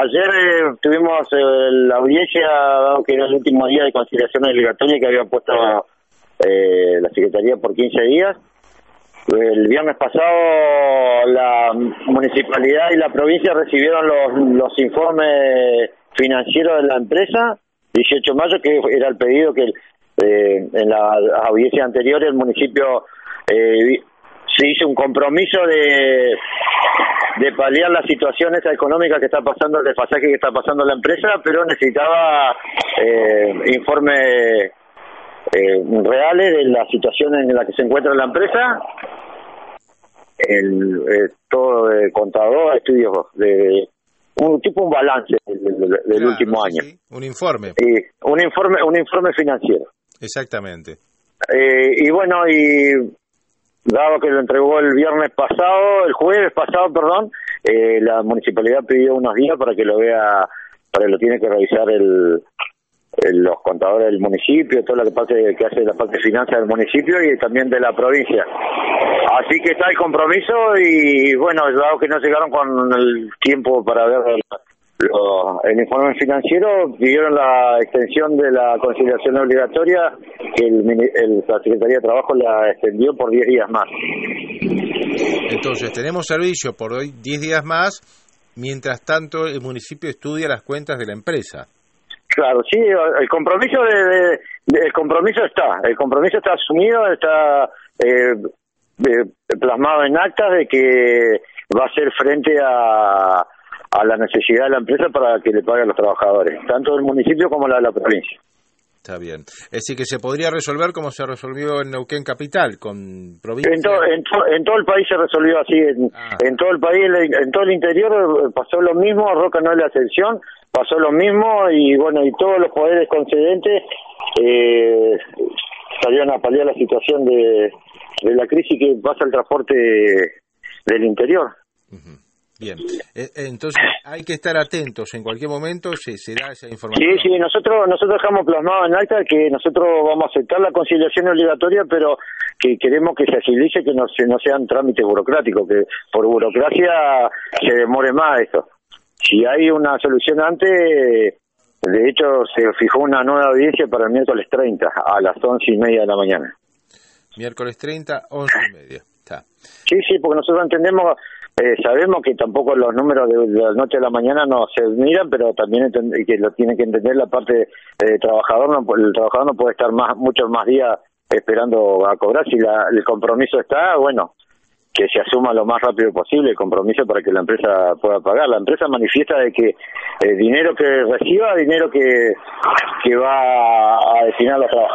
Ayer eh, tuvimos eh, la audiencia, dado que era el último día de conciliación obligatoria que había puesto eh, la Secretaría por 15 días. El viernes pasado la municipalidad y la provincia recibieron los, los informes financieros de la empresa, 18 de mayo, que era el pedido que eh, en la audiencia anterior el municipio eh, se hizo un compromiso de, de paliar la situación esa económica que está pasando, el desfasaje que está pasando la empresa, pero necesitaba eh, informes eh, reales de la situación en la que se encuentra la empresa, el, eh, todo de contador, estudios de un tipo un balance del, último año. Un informe. un informe, un informe financiero. Exactamente. Eh, y bueno, y dado que lo entregó el viernes pasado, el jueves pasado, perdón, eh, la municipalidad pidió unos días para que lo vea, para que lo tiene que revisar el, los contadores del municipio, lo que, pase, que hace la parte de finanzas del municipio y también de la provincia. Así que está el compromiso y bueno, dado que no llegaron con el tiempo para ver el informe financiero, pidieron la extensión de la conciliación obligatoria que el, la Secretaría de Trabajo la extendió por 10 días más. Entonces, tenemos servicio por hoy 10 días más, mientras tanto el municipio estudia las cuentas de la empresa. Claro, sí, el compromiso de, el compromiso está, el compromiso está asumido, está eh, plasmado en actas de que va a ser frente a, a la necesidad de la empresa para que le paguen a los trabajadores, tanto del municipio como la de la provincia. Está bien. Es decir, que se podría resolver como se resolvió en Neuquén Capital, con provincia. En, en, todo el país se resolvió así. En, ah. todo el país, en todo el interior eh, pasó lo mismo. Roca no es la excepción. Pasó lo mismo y bueno, y todos los poderes concedentes eh, salieron a paliar la situación de, de la crisis que pasa el transporte del interior. Bien, eh, entonces hay que estar atentos, en cualquier momento se, se da esa información. Sí, sí, nosotros nosotros dejamos plasmado en acta que nosotros vamos a aceptar la conciliación obligatoria, pero que queremos que se agilice, que no, no sean trámites burocráticos, que por burocracia se demore más esto. Si hay una solución antes, de hecho se fijó una nueva audiencia para el miércoles 30 a las once y media de la mañana. Miércoles 30, once y media. Está. Sí, sí, porque nosotros entendemos eh, sabemos que tampoco los números de, la noche a la mañana no se miran, pero también que lo tiene que entender la parte eh, trabajador. No, el trabajador no puede estar más muchos más días esperando a cobrar. Si la, el compromiso está, bueno, que se asuma lo más rápido posible el compromiso para que la empresa pueda pagar. La empresa manifiesta de que el dinero que reciba, dinero que, que va a destinar a los trabajadores.